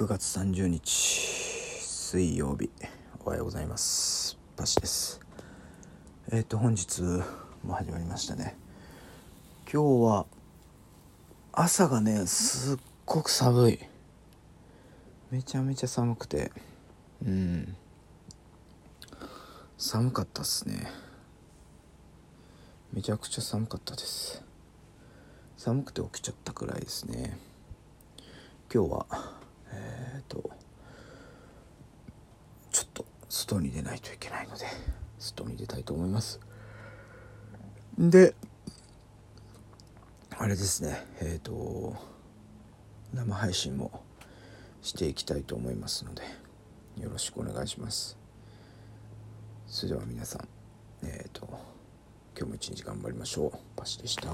9月30日水曜日。おはようございます。パシです。えっ、ー、と本日も始まりましたね。今日は朝がねすっごく寒い。めちゃめちゃ寒くて。うん。寒かったっすね。めちゃくちゃ寒かったです。寒くて起きちゃったくらいですね。今日はえっ、ー、とちょっと外に出ないといけないので外に出たいと思います。であれですね。えっ、ー、と生配信もしていきたいと思いますのでよろしくお願いします。それでは皆さんえっ、ー、と今日も一日頑張りましょう。パシでした。